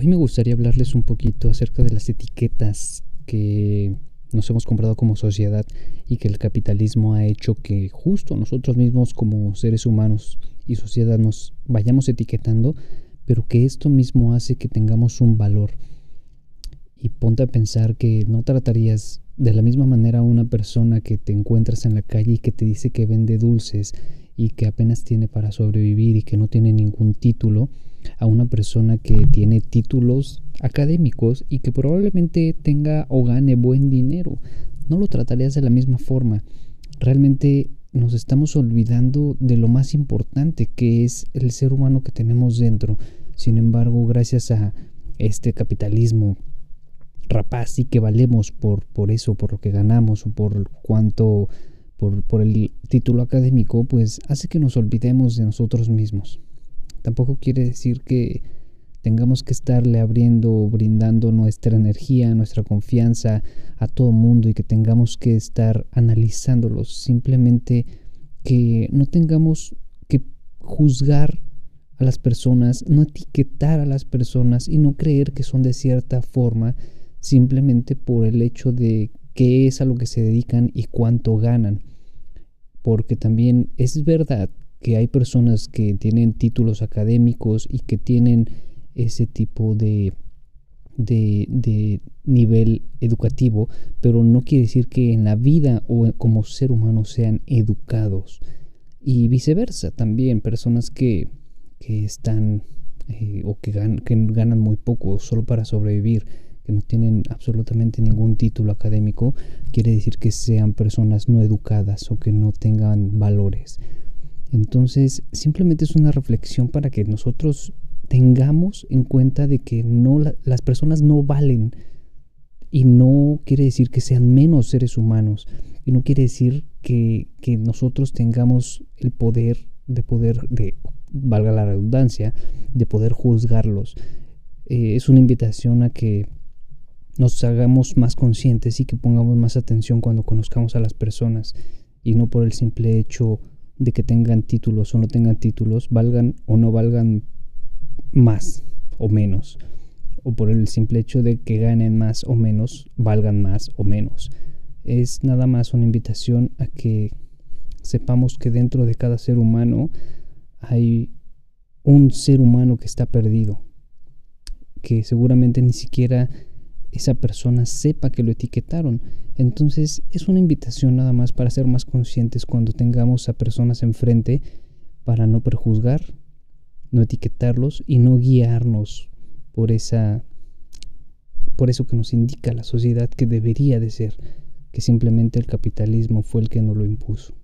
Hoy me gustaría hablarles un poquito acerca de las etiquetas que nos hemos comprado como sociedad y que el capitalismo ha hecho que justo nosotros mismos como seres humanos y sociedad nos vayamos etiquetando, pero que esto mismo hace que tengamos un valor. Y ponte a pensar que no tratarías de la misma manera a una persona que te encuentras en la calle y que te dice que vende dulces y que apenas tiene para sobrevivir y que no tiene ningún título, a una persona que tiene títulos académicos y que probablemente tenga o gane buen dinero. No lo tratarías de la misma forma. Realmente nos estamos olvidando de lo más importante que es el ser humano que tenemos dentro. Sin embargo, gracias a este capitalismo rapaz y que valemos por, por eso, por lo que ganamos o por cuánto, por, por el título académico, pues hace que nos olvidemos de nosotros mismos. Tampoco quiere decir que tengamos que estarle abriendo, brindando nuestra energía, nuestra confianza a todo mundo y que tengamos que estar analizándolos. Simplemente que no tengamos que juzgar a las personas, no etiquetar a las personas y no creer que son de cierta forma simplemente por el hecho de qué es a lo que se dedican y cuánto ganan. Porque también es verdad que hay personas que tienen títulos académicos y que tienen ese tipo de, de, nivel educativo, pero no quiere decir que en la vida o como ser humano sean educados. Y viceversa, también personas que, que están eh, o que, que ganan muy poco solo para sobrevivir, que no tienen absolutamente ningún título académico, quiere decir que sean personas no educadas o que no tengan valores. Entonces, simplemente es una reflexión para que nosotros tengamos en cuenta de que no las personas no valen y no quiere decir que sean menos seres humanos y no quiere decir que, nosotros tengamos el poder de poder, de, valga la redundancia, de poder juzgarlos. Eh, es una invitación a que nos hagamos más conscientes y que pongamos más atención cuando conozcamos a las personas y no por el simple hecho de que tengan títulos o no tengan títulos, valgan o no valgan más o menos, o por el simple hecho de que ganen más o menos, valgan más o menos. Es nada más una invitación a que sepamos que dentro de cada ser humano hay un ser humano que está perdido, que seguramente ni siquiera esa persona sepa que lo etiquetaron. Entonces es una invitación nada más para ser más conscientes cuando tengamos a personas enfrente para no prejuzgar, no etiquetarlos y no guiarnos por esa por eso que nos indica la sociedad que debería de ser, que simplemente el capitalismo fue el que nos lo impuso.